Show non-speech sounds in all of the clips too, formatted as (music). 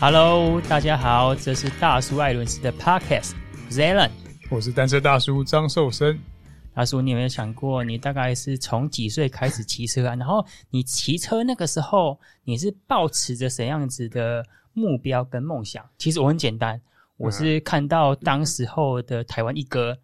Hello，大家好，这是大叔艾伦斯的 Podcast，Zaylan，我是单车大叔张寿生。大叔，你有没有想过，你大概是从几岁开始骑车啊？然后你骑车那个时候，你是抱持着什么样子的目标跟梦想？其实我很简单，我是看到当时候的台湾一哥，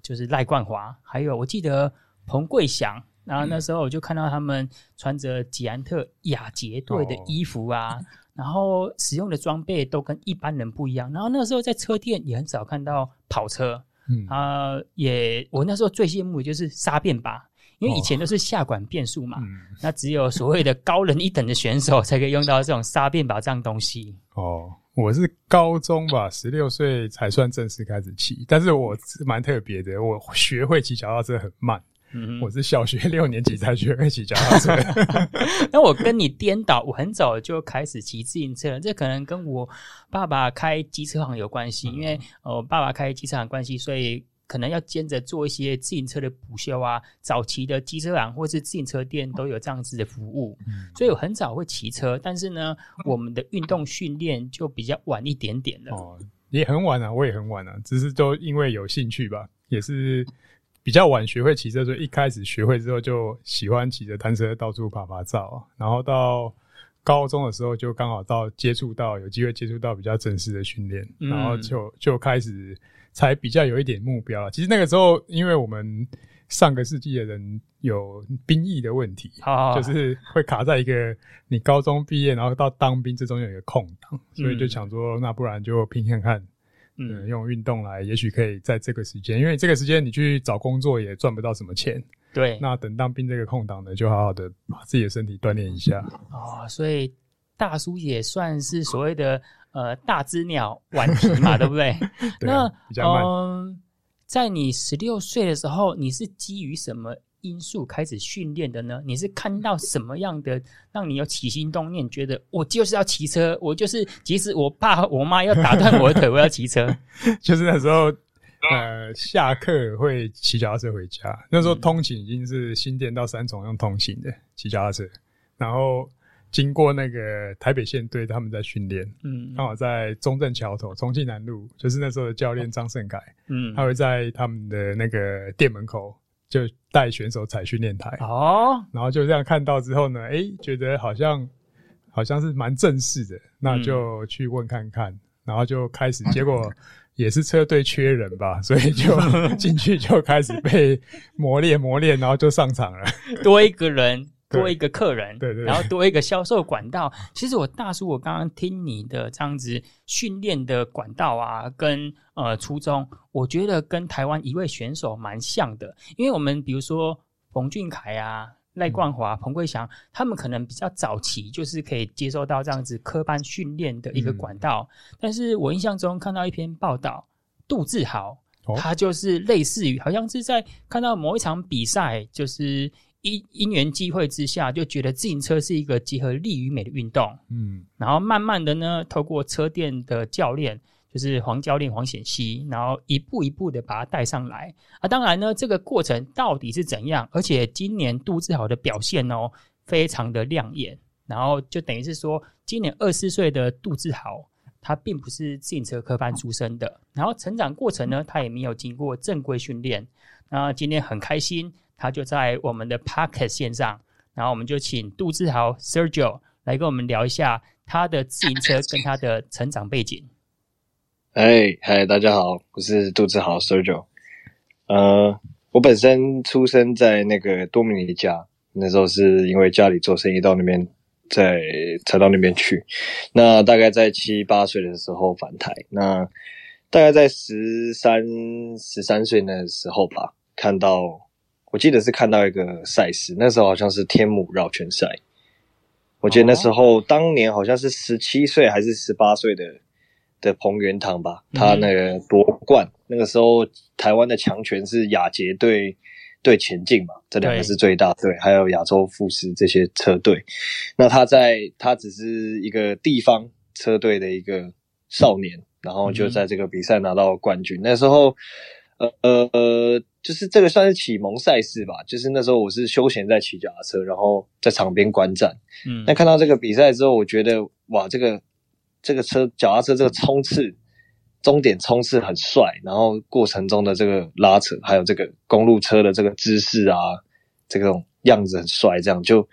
就是赖冠华，还有我记得彭贵祥，然后那时候我就看到他们穿着捷安特亚杰队的衣服啊。哦然后使用的装备都跟一般人不一样。然后那时候在车店也很少看到跑车，嗯啊、呃，也我那时候最羡慕的就是沙变把，因为以前都是下管变速嘛，哦嗯、那只有所谓的高人一等的选手才可以用到这种沙变把这样东西。哦，我是高中吧，十六岁才算正式开始骑，但是我是蛮特别的，我学会骑脚踏车很慢。嗯，我是小学六年级才学会骑脚踏车。(laughs) 那我跟你颠倒，我很早就开始骑自行车了。这可能跟我爸爸开机车行有关系，因为我爸爸开机车行关系，所以可能要兼着做一些自行车的补修啊。早期的机车行或是自行车店都有这样子的服务，所以我很早会骑车。但是呢，我们的运动训练就比较晚一点点了。哦，也很晚啊，我也很晚啊，只是都因为有兴趣吧，也是。比较晚学会骑车，所以一开始学会之后就喜欢骑着单车到处爬爬照。然后到高中的时候，就刚好到接触到有机会接触到比较正式的训练，嗯、然后就就开始才比较有一点目标了。其实那个时候，因为我们上个世纪的人有兵役的问题，好好 (laughs) 就是会卡在一个你高中毕业，然后到当兵这中间有一个空档，所以就想说，那不然就拼看看。嗯，用运动来，也许可以在这个时间，因为这个时间你去找工作也赚不到什么钱。对，那等当兵这个空档呢，就好好的把自己的身体锻炼一下。哦，所以大叔也算是所谓的呃大只鸟顽皮嘛，对不对？(laughs) 那。嗯，在你十六岁的时候，你是基于什么因素开始训练的呢？你是看到什么样的让你有起心动念，觉得我就是要骑车，我就是即使我爸我妈要打断我的腿，我要骑车。(laughs) 就是那时候，呃，下课会骑脚踏车回家。那时候通勤已经是新店到三重用通勤的骑脚踏车，然后经过那个台北县队，他们在训练，嗯，刚好在中正桥头重庆南路，就是那时候的教练张胜凯，嗯，他会在他们的那个店门口。就带选手踩训练台。哦，然后就这样看到之后呢，哎、欸，觉得好像好像是蛮正式的，那就去问看看，嗯、然后就开始，结果也是车队缺人吧，(laughs) 所以就进去就开始被磨练磨练，然后就上场了，(laughs) 多一个人。多一个客人，对对，对，然后多一个销售管道。其实我大叔，我刚刚听你的这样子训练的管道啊，跟呃初衷，我觉得跟台湾一位选手蛮像的。因为我们比如说冯俊凯啊、赖冠华、彭贵祥，他们可能比较早期就是可以接受到这样子科班训练的一个管道。嗯、但是我印象中看到一篇报道，杜志豪，他就是类似于好像是在看到某一场比赛，就是。因因缘际会之下，就觉得自行车是一个结合力与美的运动。嗯，然后慢慢的呢，透过车店的教练，就是黄教练黄显熙，然后一步一步的把他带上来。啊，当然呢，这个过程到底是怎样？而且今年杜志豪的表现哦，非常的亮眼。然后就等于是说，今年二十四岁的杜志豪，他并不是自行车科班出身的。然后成长过程呢，他也没有经过正规训练。那今天很开心。他就在我们的 Podcast 线上，然后我们就请杜志豪 Sergio 来跟我们聊一下他的自行车跟他的成长背景。哎嗨，大家好，我是杜志豪 Sergio。呃，我本身出生在那个多米尼加，那时候是因为家里做生意到那边，在才到那边去。那大概在七八岁的时候返台，那大概在十三十三岁那时候吧，看到。我记得是看到一个赛事，那时候好像是天母绕圈赛。我记得那时候当年好像是十七岁还是十八岁的的彭元堂吧，他那个夺冠。那个时候台湾的强权是亚捷对对前进嘛，这两个是最大队，还有亚洲富士这些车队。那他在他只是一个地方车队的一个少年，然后就在这个比赛拿到冠军。那时候。呃呃呃，就是这个算是启蒙赛事吧。就是那时候我是休闲在骑脚踏车，然后在场边观战。嗯，那看到这个比赛之后，我觉得哇，这个这个车脚踏车这个冲刺，终点冲刺很帅，然后过程中的这个拉扯，还有这个公路车的这个姿势啊，这种样子很帅，这样就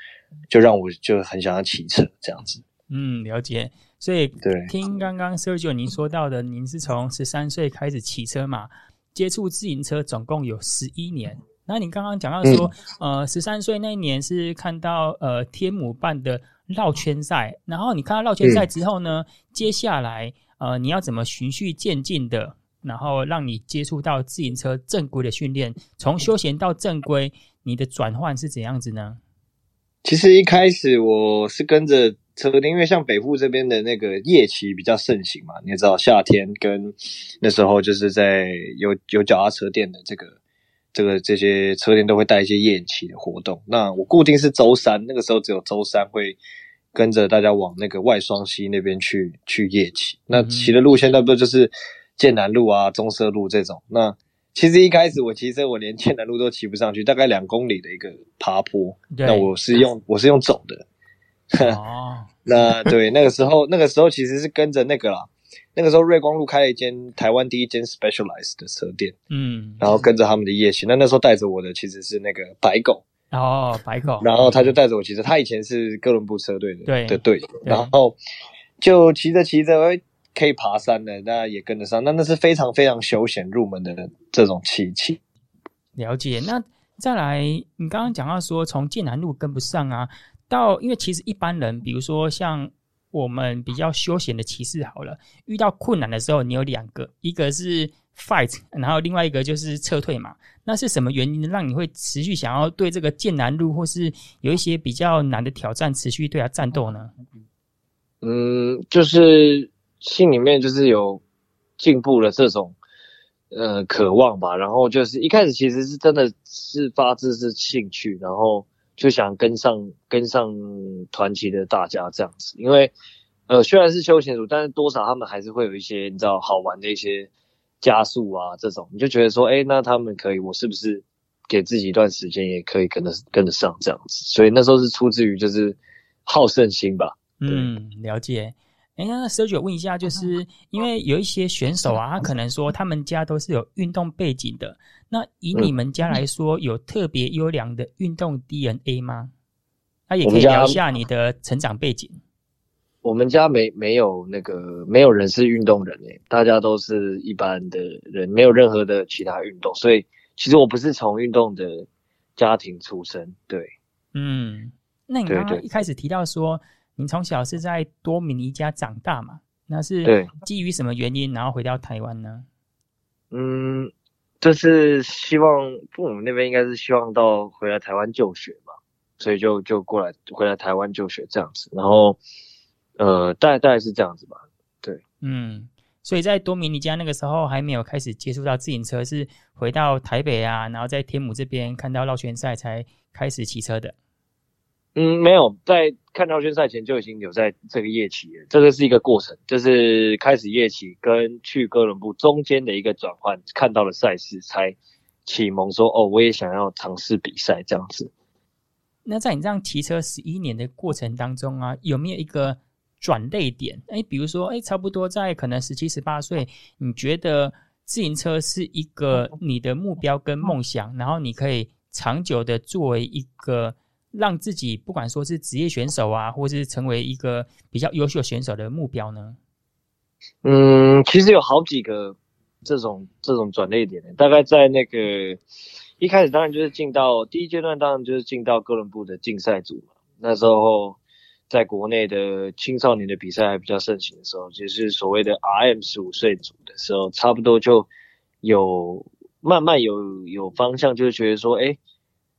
就让我就很想要骑车这样子。嗯，了解。所以对，听刚刚 Sergio 您说到的，您是从十三岁开始骑车嘛，接触自行车总共有十一年。那你刚刚讲到说，嗯、呃，十三岁那一年是看到呃天母办的绕圈赛，然后你看到绕圈赛之后呢，嗯、接下来呃你要怎么循序渐进的，然后让你接触到自行车正规的训练，从休闲到正规，你的转换是怎样子呢？其实一开始我是跟着。车店，因为像北部这边的那个夜骑比较盛行嘛，你也知道夏天跟那时候就是在有有脚踏车店的这个这个这些车店都会带一些夜骑的活动。那我固定是周三，那个时候只有周三会跟着大家往那个外双溪那边去去夜骑。那骑的路线那不就是剑南路啊、中社路这种？那其实一开始我骑车，我连剑南路都骑不上去，大概两公里的一个爬坡，那我是用 (laughs) 我是用走的。(laughs) 哦，那对，那个时候，那个时候其实是跟着那个啦。那个时候瑞光路开了一间台湾第一间 Specialized 的车店，嗯，然后跟着他们的夜行。那那时候带着我的其实是那个白狗哦，白狗。然后他就带着我骑车，他以前是哥伦布车队的对的队友，然后就骑着骑着，可以爬山的，那也跟得上。那那是非常非常休闲入门的这种骑骑。了解。那再来，你刚刚讲到说从剑南路跟不上啊。到，因为其实一般人，比如说像我们比较休闲的骑士，好了，遇到困难的时候，你有两个，一个是 fight，然后另外一个就是撤退嘛。那是什么原因让你会持续想要对这个剑南路，或是有一些比较难的挑战，持续对他战斗呢？嗯，就是心里面就是有进步的这种呃渴望吧。然后就是一开始其实是真的是发自是兴趣，然后。就想跟上跟上团体的大家这样子，因为呃虽然是休闲组，但是多少他们还是会有一些你知道好玩的一些加速啊这种，你就觉得说，哎，那他们可以，我是不是给自己一段时间也可以跟得跟得上这样子？所以那时候是出自于就是好胜心吧。嗯，了解。哎，那 Sergio 问一下，就是因为有一些选手啊，他可能说他们家都是有运动背景的。那以你们家来说，有特别优良的运动 DNA 吗？那也可以聊一下你的成长背景。我们家没没有那个没有人是运动人诶，大家都是一般的人，没有任何的其他运动，所以其实我不是从运动的家庭出身。对，嗯，那你刚刚一开始提到说。你从小是在多米尼加长大嘛？那是基于什么原因，然后回到台湾呢？嗯，就是希望父母那边应该是希望到回来台湾就学嘛，所以就就过来回来台湾就学这样子。然后，呃，大概大概是这样子吧。对，嗯，所以在多米尼加那个时候还没有开始接触到自行车，是回到台北啊，然后在天母这边看到绕圈赛才开始骑车的。嗯，没有，在看绕圈赛前就已经有在这个夜骑了。这个是一个过程，就是开始夜骑跟去哥伦布中间的一个转换，看到了赛事才启蒙说，哦，我也想要尝试比赛这样子。那在你这样骑车十一年的过程当中啊，有没有一个转捩点？哎，比如说，哎，差不多在可能十七、十八岁，你觉得自行车是一个你的目标跟梦想，然后你可以长久的作为一个。让自己不管说是职业选手啊，或是成为一个比较优秀选手的目标呢？嗯，其实有好几个这种这种转捩点，大概在那个一开始，当然就是进到第一阶段，当然就是进到哥伦布的竞赛组嘛。那时候在国内的青少年的比赛还比较盛行的时候，就是所谓的 RM 十五岁组的时候，差不多就有慢慢有有方向，就是觉得说，哎。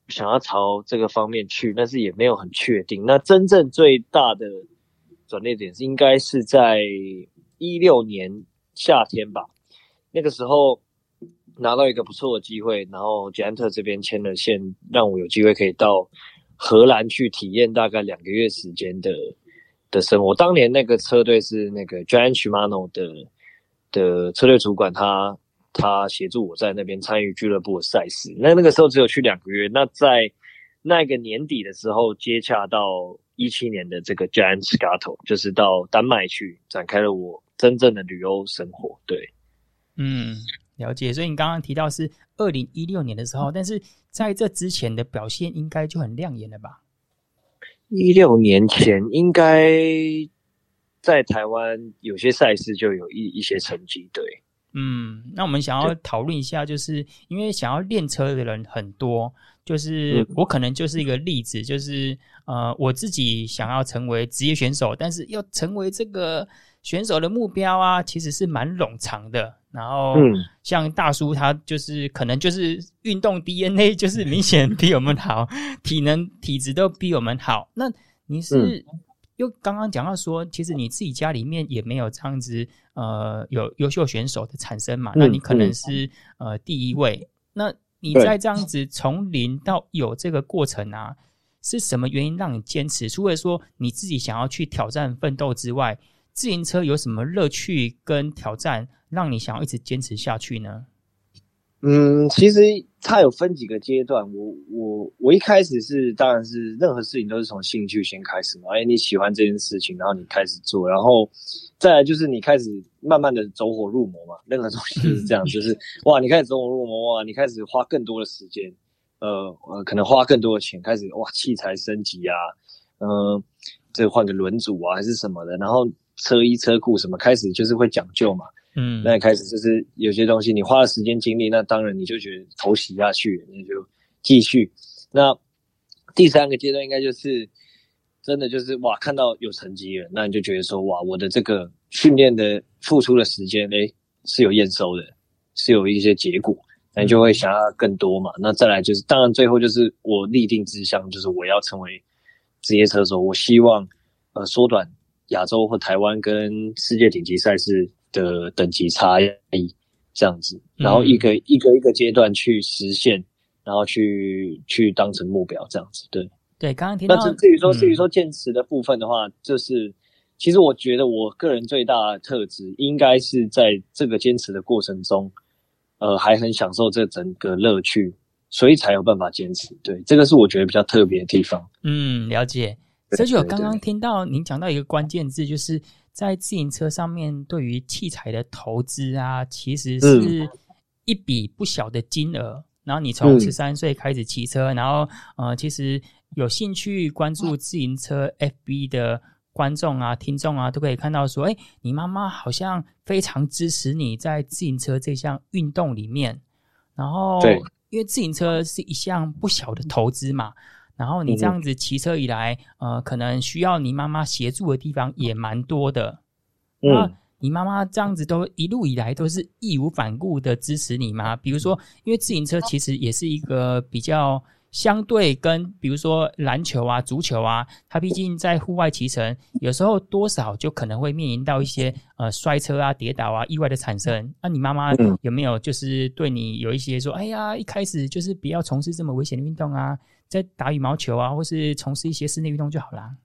想要朝这个方面去，但是也没有很确定。那真正最大的转捩点是应该是在一六年夏天吧。那个时候拿到一个不错的机会，然后捷安特这边牵了线，让我有机会可以到荷兰去体验大概两个月时间的的生活。当年那个车队是那个 Giant Shimano 的的车队主管他。他协助我在那边参与俱乐部的赛事，那那个时候只有去两个月。那在那个年底的时候接洽到一七年的这个 Giant Scato，就是到丹麦去展开了我真正的旅游生活。对，嗯，了解。所以你刚刚提到是二零一六年的时候，但是在这之前的表现应该就很亮眼了吧？一六年前应该在台湾有些赛事就有一一些成绩，对。嗯，那我们想要讨论一下，就是因为想要练车的人很多，就是我可能就是一个例子，就是呃，我自己想要成为职业选手，但是要成为这个选手的目标啊，其实是蛮冗长的。然后，像大叔他就是可能就是运动 DNA 就是明显比我们好，体能体质都比我们好。那你是？又刚刚讲到说，其实你自己家里面也没有这样子，呃，有优秀选手的产生嘛？那你可能是呃第一位。那你在这样子从零到有这个过程啊，是什么原因让你坚持？除了说你自己想要去挑战奋斗之外，自行车有什么乐趣跟挑战，让你想要一直坚持下去呢？嗯，其实它有分几个阶段。我我我一开始是，当然是任何事情都是从兴趣先开始嘛。哎，你喜欢这件事情，然后你开始做，然后再来就是你开始慢慢的走火入魔嘛。任何东西都是这样，(laughs) 就是哇，你开始走火入魔哇，你开始花更多的时间，呃呃，可能花更多的钱，开始哇，器材升级啊，嗯、呃，这换个轮组啊，还是什么的，然后车衣车库什么，开始就是会讲究嘛。嗯，那开始就是有些东西你花了时间精力，那当然你就觉得头洗下去，那就继续。那第三个阶段应该就是真的就是哇，看到有成绩了，那你就觉得说哇，我的这个训练的付出的时间，诶，是有验收的，是有一些结果，那你就会想要更多嘛。那再来就是，当然最后就是我立定志向，就是我要成为职业车手，我希望呃缩短亚洲或台湾跟世界顶级赛事。的等级差异这样子，然后一个、嗯、一个一个阶段去实现，然后去去当成目标这样子，对对。刚刚听到，那至于说至于说坚持的部分的话，嗯、就是其实我觉得我个人最大的特质应该是在这个坚持的过程中，呃，还很享受这整个乐趣，所以才有办法坚持。对，这个是我觉得比较特别的地方。嗯，了解。所以我刚刚听到您讲到一个关键字，就是。在自行车上面，对于器材的投资啊，其实是一笔不小的金额。嗯、然后你从十三岁开始骑车，嗯、然后呃，其实有兴趣关注自行车 FB 的观众啊、听众啊，都可以看到说，哎，你妈妈好像非常支持你在自行车这项运动里面。然后，因为自行车是一项不小的投资嘛。然后你这样子骑车以来，嗯、呃，可能需要你妈妈协助的地方也蛮多的。嗯，那你妈妈这样子都一路以来都是义无反顾的支持你吗？比如说，因为自行车其实也是一个比较相对跟，比如说篮球啊、足球啊，它毕竟在户外骑乘，有时候多少就可能会面临到一些呃摔车啊、跌倒啊、意外的产生。那、啊、你妈妈有没有就是对你有一些说，哎呀，一开始就是不要从事这么危险的运动啊？在打羽毛球啊，或是从事一些室内运动就好啦。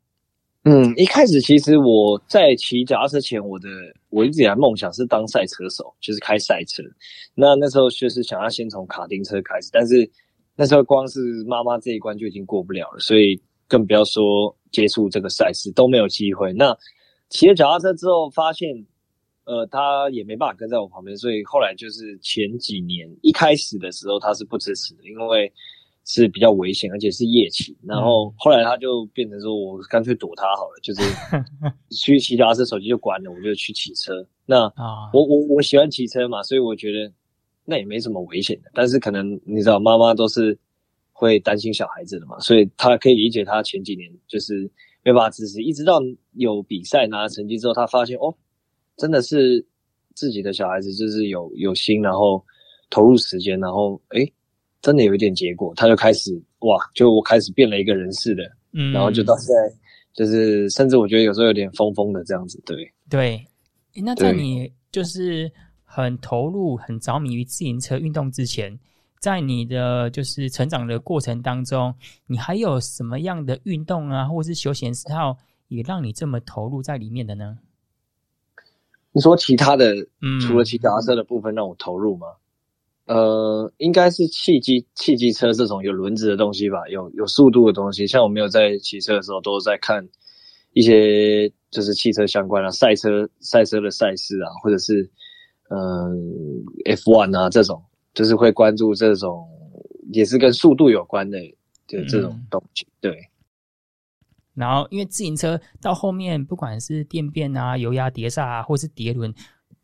嗯，一开始其实我在骑脚踏车前，我的我一直以来梦想是当赛车手，就是开赛车。那那时候就是想要先从卡丁车开始，但是那时候光是妈妈这一关就已经过不了了，所以更不要说接触这个赛事都没有机会。那骑了脚踏车之后，发现呃，他也没办法跟在我旁边，所以后来就是前几年一开始的时候，他是不支持的，因为。是比较危险，而且是夜骑。然后后来他就变成说，我干脆躲他好了，就是 (laughs) 去骑脚踏车，手机就关了，我就去骑车。那我我我喜欢骑车嘛，所以我觉得那也没什么危险的。但是可能你知道，妈妈都是会担心小孩子的嘛，所以他可以理解他前几年就是没办法支持，一直到有比赛拿了成绩之后，他发现哦，真的是自己的小孩子就是有有心，然后投入时间，然后诶真的有一点结果，他就开始哇，就我开始变了一个人似的，嗯，然后就到现在，就是甚至我觉得有时候有点疯疯的这样子，对对。那在你就是很投入、很着迷于自行车运动之前，在你的就是成长的过程当中，你还有什么样的运动啊，或者是休闲嗜好，也让你这么投入在里面的呢？你说其他的，嗯，除了骑脚踏车的部分让我投入吗？呃，应该是汽机、汽机车这种有轮子的东西吧，有有速度的东西。像我没有在骑车的时候，都在看一些就是汽车相关的赛车、赛车的赛事啊，或者是嗯、呃、F1 啊这种，就是会关注这种也是跟速度有关的的这种东西。嗯、对。然后，因为自行车到后面，不管是电变啊、油压碟刹啊，或是碟轮。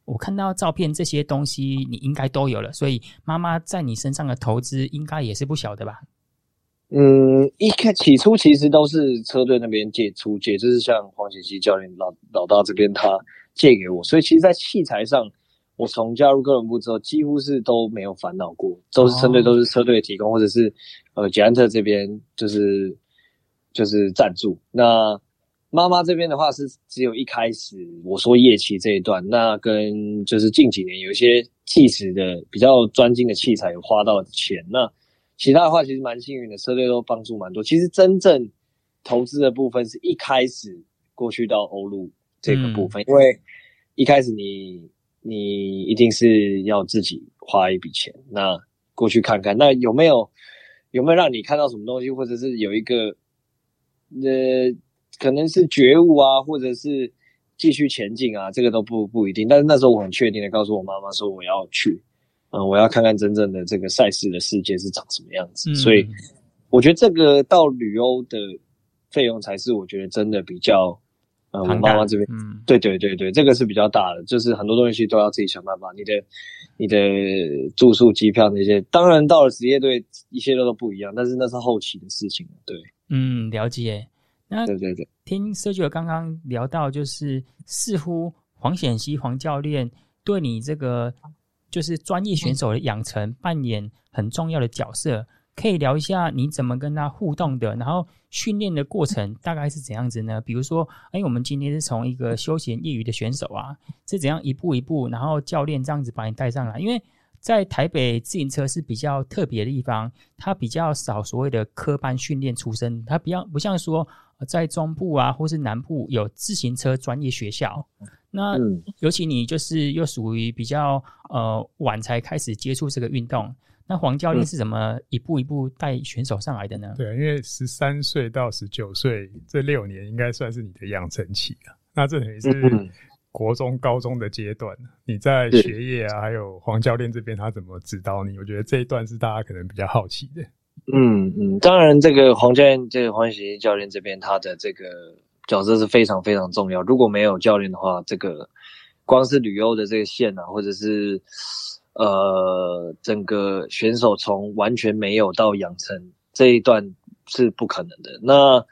我看到照片，这些东西你应该都有了，所以妈妈在你身上的投资应该也是不小的吧？嗯，一开起初其实都是车队那边借出借，就是像黄贤熙教练老老大这边他借给我，所以其实，在器材上，我从加入哥伦布之后，几乎是都没有烦恼过，都是车队都是车队提供，或者是呃捷安特这边就是就是赞助那。妈妈这边的话是只有一开始我说夜骑这一段，那跟就是近几年有一些计时的比较专精的器材有花到钱，那其他的话其实蛮幸运的，车队都帮助蛮多。其实真正投资的部分是一开始过去到欧陆这个部分，嗯、因为一开始你你一定是要自己花一笔钱，那过去看看，那有没有有没有让你看到什么东西，或者是有一个呃。可能是觉悟啊，或者是继续前进啊，这个都不不一定。但是那时候我很确定的告诉我妈妈说，我要去，嗯，我要看看真正的这个赛事的世界是长什么样子。嗯、所以我觉得这个到旅欧的费用才是我觉得真的比较，呃，我妈妈这边，嗯，对对对对，这个是比较大的，就是很多东西都要自己想办法。你的你的住宿、机票那些，当然到了职业队，一切都都不一样，但是那是后期的事情，对，嗯，了解。那对对对，听 Sergio 刚刚聊到，就是似乎黄显熙黄教练对你这个就是专业选手的养成扮演很重要的角色，可以聊一下你怎么跟他互动的，然后训练的过程大概是怎样子呢？比如说，哎，我们今天是从一个休闲业余的选手啊，是怎样一步一步，然后教练这样子把你带上来，因为。在台北自行车是比较特别的地方，它比较少所谓的科班训练出身，它比较不像说在中部啊或是南部有自行车专业学校。那尤其你就是又属于比较呃晚才开始接触这个运动，那黄教练是怎么一步一步带选手上来的呢？对，因为十三岁到十九岁这六年应该算是你的养成期啊，那这等于是。国中、高中的阶段，你在学业啊，还有黄教练这边他怎么指导你？我觉得这一段是大家可能比较好奇的。嗯嗯，当然，这个黄教练，这个黄贤教练这边他的这个角色是非常非常重要。如果没有教练的话，这个光是旅游的这个线啊，或者是呃整个选手从完全没有到养成这一段是不可能的。那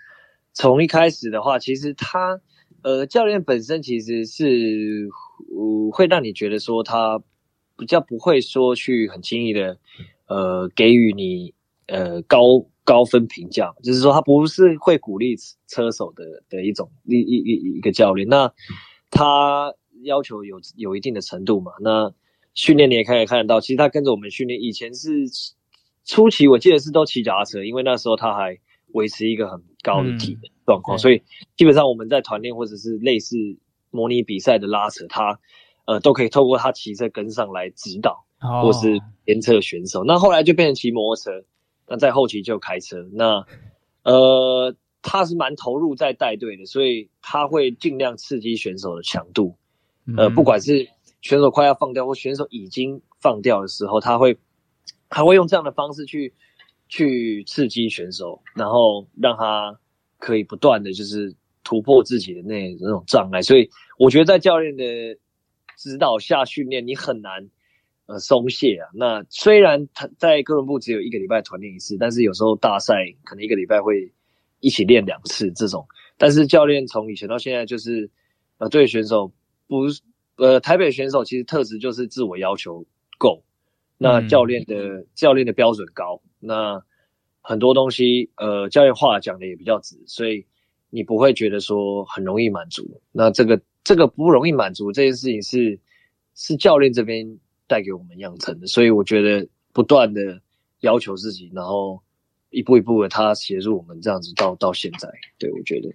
从一开始的话，其实他。呃，教练本身其实是，呃，会让你觉得说他比较不会说去很轻易的，呃，给予你呃高高分评价，就是说他不是会鼓励车手的的一种一一一一个教练。那他要求有有一定的程度嘛？那训练你也可以看得到，其实他跟着我们训练，以前是初期我记得是都骑脚踏车，因为那时候他还维持一个很高的体能。嗯状况，所以基本上我们在团练或者是类似模拟比赛的拉扯，他呃都可以透过他骑车跟上来指导，或是鞭策选手。那后来就变成骑摩托车，那在后期就开车。那呃他是蛮投入在带队的，所以他会尽量刺激选手的强度。呃，不管是选手快要放掉或选手已经放掉的时候，他会他会用这样的方式去去刺激选手，然后让他。可以不断的就是突破自己的那那种障碍，所以我觉得在教练的指导下训练，你很难呃松懈啊。那虽然他在哥伦布只有一个礼拜团练一次，但是有时候大赛可能一个礼拜会一起练两次这种。但是教练从以前到现在就是呃对选手不呃台北选手其实特质就是自我要求够，那教练的、嗯、教练的标准高，那。很多东西，呃，教练话讲的也比较直，所以你不会觉得说很容易满足。那这个这个不容易满足这件事情是是教练这边带给我们养成的，所以我觉得不断的要求自己，然后一步一步的他协助我们这样子到到现在。对，我觉得。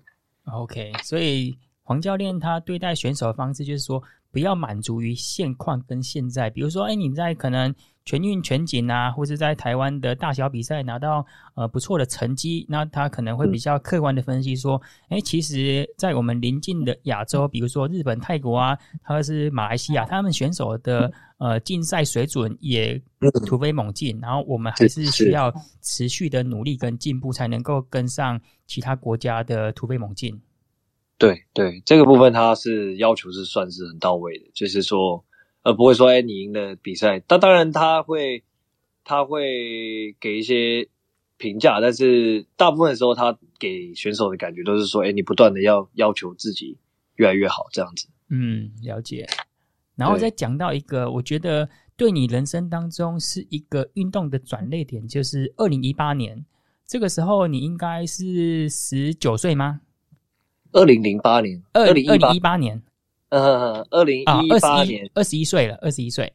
OK，所以黄教练他对待选手的方式就是说，不要满足于现况跟现在，比如说，哎，你在可能。全运全锦啊，或是在台湾的大小比赛拿到呃不错的成绩，那他可能会比较客观的分析说，哎、嗯，其实，在我们邻近的亚洲，比如说日本、泰国啊，或是马来西亚，他们选手的呃竞赛水准也突飞猛进，然后我们还是需要持续的努力跟进步，才能够跟上其他国家的突飞猛进。对对，这个部分他是要求是算是很到位的，就是说。呃不会说，哎，你赢了比赛，但当然他会，他会给一些评价，但是大部分的时候，他给选手的感觉都是说，哎，你不断的要要求自己越来越好，这样子。嗯，了解。然后再讲到一个，我觉得对你人生当中是一个运动的转捩点，就是二零一八年，这个时候你应该是十九岁吗？二零零八年，二零一八年。呃，二零一八年，二十一岁了，二十一岁。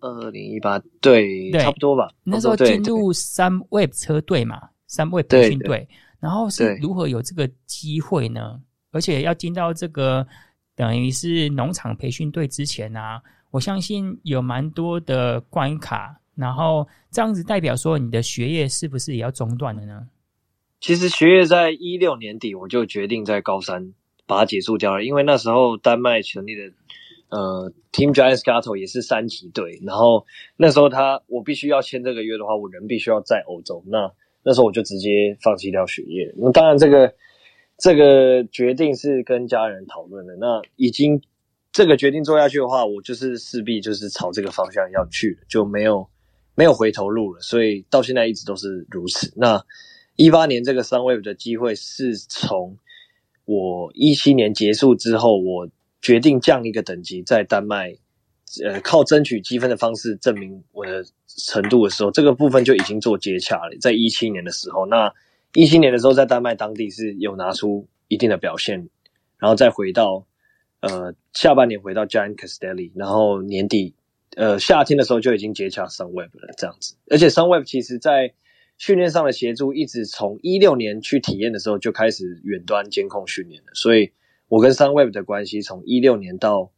二零一八，对，差不多吧。那时候进入 Sunweb 车队嘛，Sunweb 培训队，然后是如何有这个机会呢？而且要进到这个等于是农场培训队之前啊，我相信有蛮多的关卡，然后这样子代表说你的学业是不是也要中断了呢？其实学业在一六年底我就决定在高三。把它结束掉了，因为那时候丹麦成立的呃 Team Giant Scato 也是三级队，然后那时候他我必须要签这个约的话，我人必须要在欧洲，那那时候我就直接放弃掉学业。那当然这个这个决定是跟家人讨论的，那已经这个决定做下去的话，我就是势必就是朝这个方向要去，就没有没有回头路了，所以到现在一直都是如此。那一八年这个 Sunweb 的机会是从。我一七年结束之后，我决定降一个等级，在丹麦，呃，靠争取积分的方式证明我的程度的时候，这个部分就已经做接洽了。在一七年的时候，那一七年的时候，在丹麦当地是有拿出一定的表现，然后再回到呃下半年回到 Giant Castelli，然后年底呃夏天的时候就已经接洽 Sunweb 了，这样子。而且 Sunweb 其实在训练上的协助一直从一六年去体验的时候就开始远端监控训练了，所以我跟 Sunweb 的关系从一六年到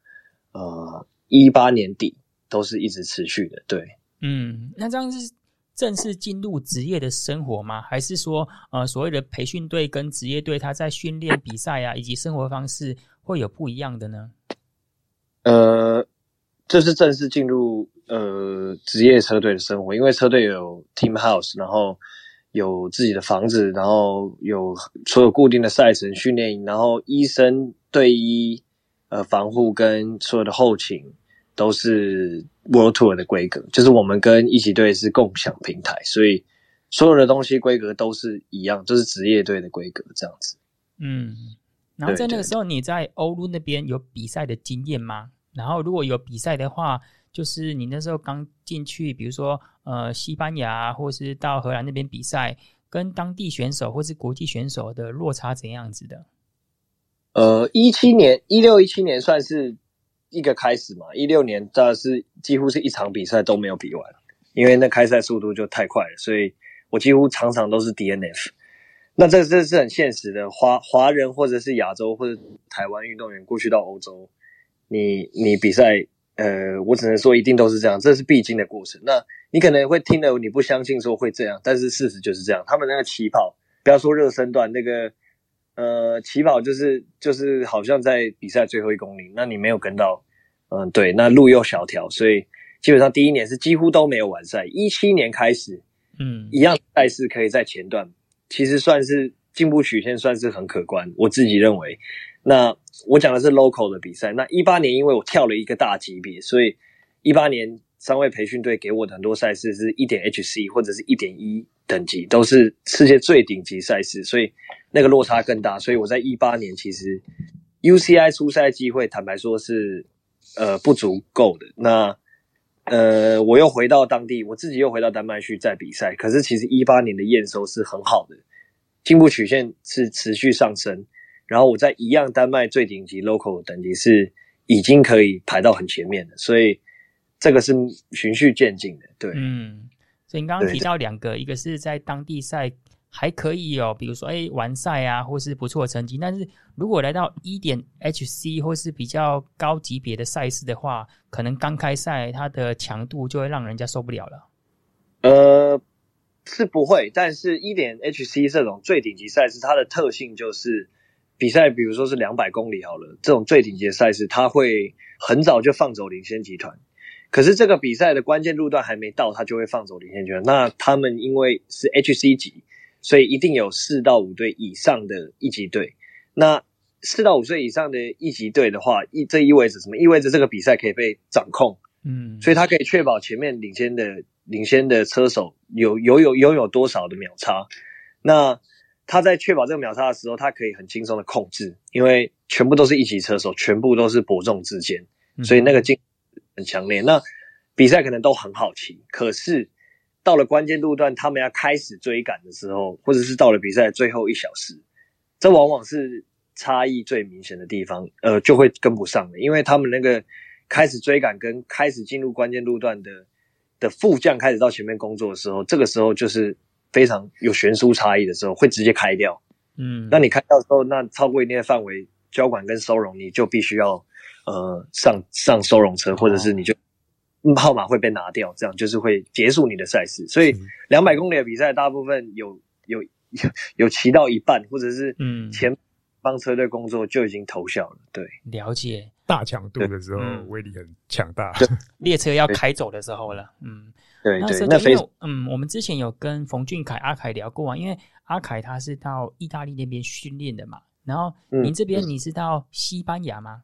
呃一八年底都是一直持续的。对，嗯，那这样是正式进入职业的生活吗？还是说呃所谓的培训队跟职业队他在训练比赛啊以及生活方式会有不一样的呢？呃，这是正式进入。呃，职业车队的生活，因为车队有 team house，然后有自己的房子，然后有所有固定的赛程训练营，然后医生、队医、呃防护跟所有的后勤都是 World Tour 的规格，就是我们跟一起队是共享平台，所以所有的东西规格都是一样，都、就是职业队的规格这样子。嗯，然后在那个时候你在欧陆那边有比赛的经验吗？然后如果有比赛的话。就是你那时候刚进去，比如说呃西班牙，或是到荷兰那边比赛，跟当地选手或是国际选手的落差怎样子的？呃，一七年、一六、一七年算是一个开始嘛。一六年当然是几乎是一场比赛都没有比完，因为那开赛速度就太快了，所以我几乎场场都是 DNF。那这这是很现实的，华华人或者是亚洲或者台湾运动员过去到欧洲，你你比赛。呃，我只能说一定都是这样，这是必经的过程。那你可能会听了，你不相信说会这样，但是事实就是这样。他们那个起跑，不要说热身段，那个呃起跑就是就是好像在比赛最后一公里，那你没有跟到，嗯、呃，对，那路又小条，所以基本上第一年是几乎都没有完赛。一七年开始，嗯，一样赛事可以在前段，其实算是进步曲线算是很可观，我自己认为。那我讲的是 local 的比赛。那一八年，因为我跳了一个大级别，所以一八年三位培训队给我的很多赛事是一点 HC 或者是一点一等级，都是世界最顶级赛事，所以那个落差更大。所以我在一八年其实 UCI 出赛机会，坦白说是呃不足够的。那呃我又回到当地，我自己又回到丹麦去再比赛。可是其实一八年的验收是很好的，进步曲线是持续上升。然后我在一样丹麦最顶级 local 等级是已经可以排到很前面的，所以这个是循序渐进的。对，嗯，所以你刚刚提到两个，一个是在当地赛还可以有，比如说哎完赛啊，或是不错的成绩。但是如果来到一点 HC 或是比较高级别的赛事的话，可能刚开赛它的强度就会让人家受不了了。呃，是不会，但是一点 HC 这种最顶级赛事，它的特性就是比赛，比如说是两百公里好了，这种最顶级的赛事，他会很早就放走领先集团。可是这个比赛的关键路段还没到，他就会放走领先集团。那他们因为是 HC 级。所以一定有四到五队以上的一级队。那四到五岁以上的一级队的话，意这意味着什么？意味着这个比赛可以被掌控，嗯，所以他可以确保前面领先的领先的车手有有有拥有多少的秒差。那他在确保这个秒杀的时候，他可以很轻松的控制，因为全部都是一级车手，全部都是伯仲之间，所以那个竞很强烈。那比赛可能都很好骑，可是。到了关键路段，他们要开始追赶的时候，或者是到了比赛最后一小时，这往往是差异最明显的地方，呃，就会跟不上了，因为他们那个开始追赶跟开始进入关键路段的的副将开始到前面工作的时候，这个时候就是非常有悬殊差异的时候，会直接开掉。嗯，那你开掉之后，那超过一定的范围，交管跟收容，你就必须要呃上上收容车，或者是你就。号码会被拿掉，这样就是会结束你的赛事。所以两百公里的比赛，大部分有有有 (laughs) 有骑到一半，或者是嗯前方车队工作就已经投效了。对，了解大强度的时候威力很强大，列车要开走的时候了。嗯，对对，那因为嗯，我们之前有跟冯俊凯阿凯聊过啊，因为阿凯他是到意大利那边训练的嘛，然后您这边你是到西班牙吗？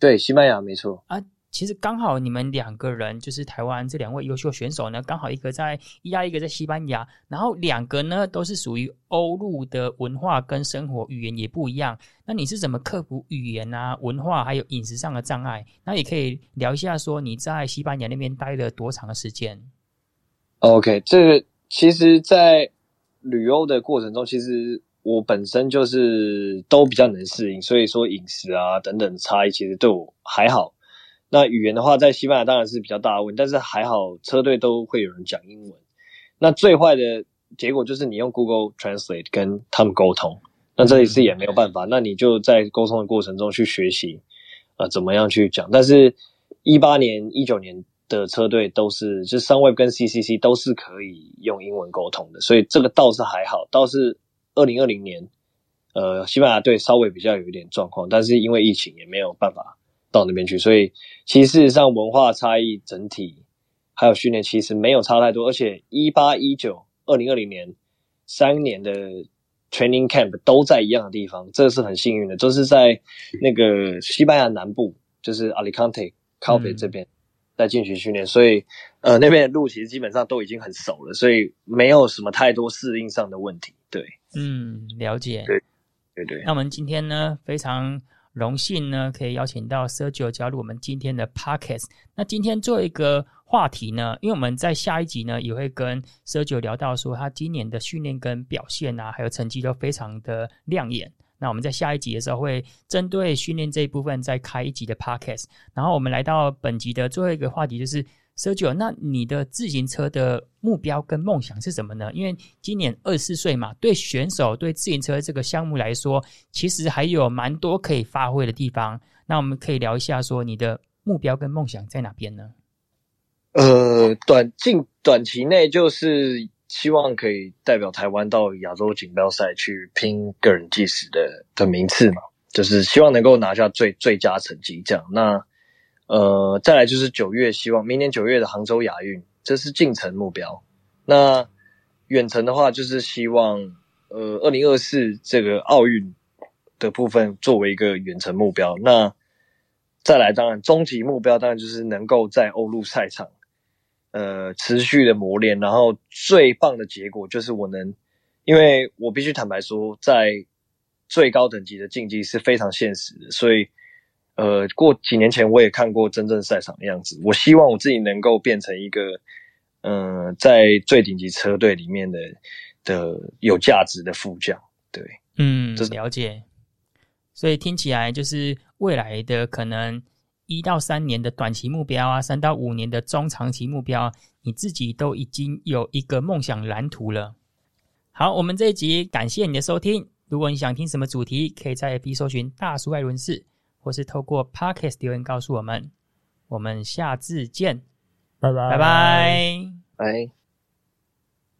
对，西班牙没错啊。其实刚好你们两个人就是台湾这两位优秀选手呢，刚好一个在意大利，一个在西班牙，然后两个呢都是属于欧陆的文化跟生活语言也不一样。那你是怎么克服语言啊、文化还有饮食上的障碍？那也可以聊一下，说你在西班牙那边待了多长的时间？OK，这个其实，在旅游的过程中，其实我本身就是都比较能适应，所以说饮食啊等等的差异，其实对我还好。那语言的话，在西班牙当然是比较大的问题，但是还好车队都会有人讲英文。那最坏的结果就是你用 Google Translate 跟他们沟通，那这一次也没有办法。那你就在沟通的过程中去学习，呃，怎么样去讲。但是，一八年、一九年的车队都是，就是 Sunweb 跟 CCC 都是可以用英文沟通的，所以这个倒是还好。倒是二零二零年，呃，西班牙队稍微比较有一点状况，但是因为疫情也没有办法。到那边去，所以其实事实上文化差异整体还有训练其实没有差太多，而且一八一九二零二零年三年的 training camp 都在一样的地方，这是很幸运的，都是在那个西班牙南部，就是 Alicante、Calpe 这边在进行训练，所以呃那边的路其实基本上都已经很熟了，所以没有什么太多适应上的问题。对，嗯，了解，对，对对。那我们今天呢，非常。荣幸呢，可以邀请到 Sergio 加入我们今天的 Podcast。那今天做一个话题呢，因为我们在下一集呢也会跟 Sergio 聊到说，他今年的训练跟表现啊，还有成绩都非常的亮眼。那我们在下一集的时候会针对训练这一部分再开一集的 Podcast。然后我们来到本集的最后一个话题就是。Sergio，那你的自行车的目标跟梦想是什么呢？因为今年二十四岁嘛，对选手对自行车这个项目来说，其实还有蛮多可以发挥的地方。那我们可以聊一下，说你的目标跟梦想在哪边呢？呃，短近短期内就是希望可以代表台湾到亚洲锦标赛去拼个人计时的的名次嘛，就是希望能够拿下最最佳成绩这样。那呃，再来就是九月，希望明年九月的杭州亚运，这是近程目标。那远程的话，就是希望呃，二零二四这个奥运的部分作为一个远程目标。那再来，当然终极目标当然就是能够在欧陆赛场呃持续的磨练，然后最棒的结果就是我能，因为我必须坦白说，在最高等级的竞技是非常现实的，所以。呃，过几年前我也看过真正赛场的样子。我希望我自己能够变成一个，嗯、呃，在最顶级车队里面的的有价值的副将。对，嗯，这是了解。所以听起来就是未来的可能一到三年的短期目标啊，三到五年的中长期目标，你自己都已经有一个梦想蓝图了。好，我们这一集感谢你的收听。如果你想听什么主题，可以在 FB 搜寻大叔爱伦士，或是透过 Podcast 留言告诉我们。我们下次见，拜拜，拜拜，拜。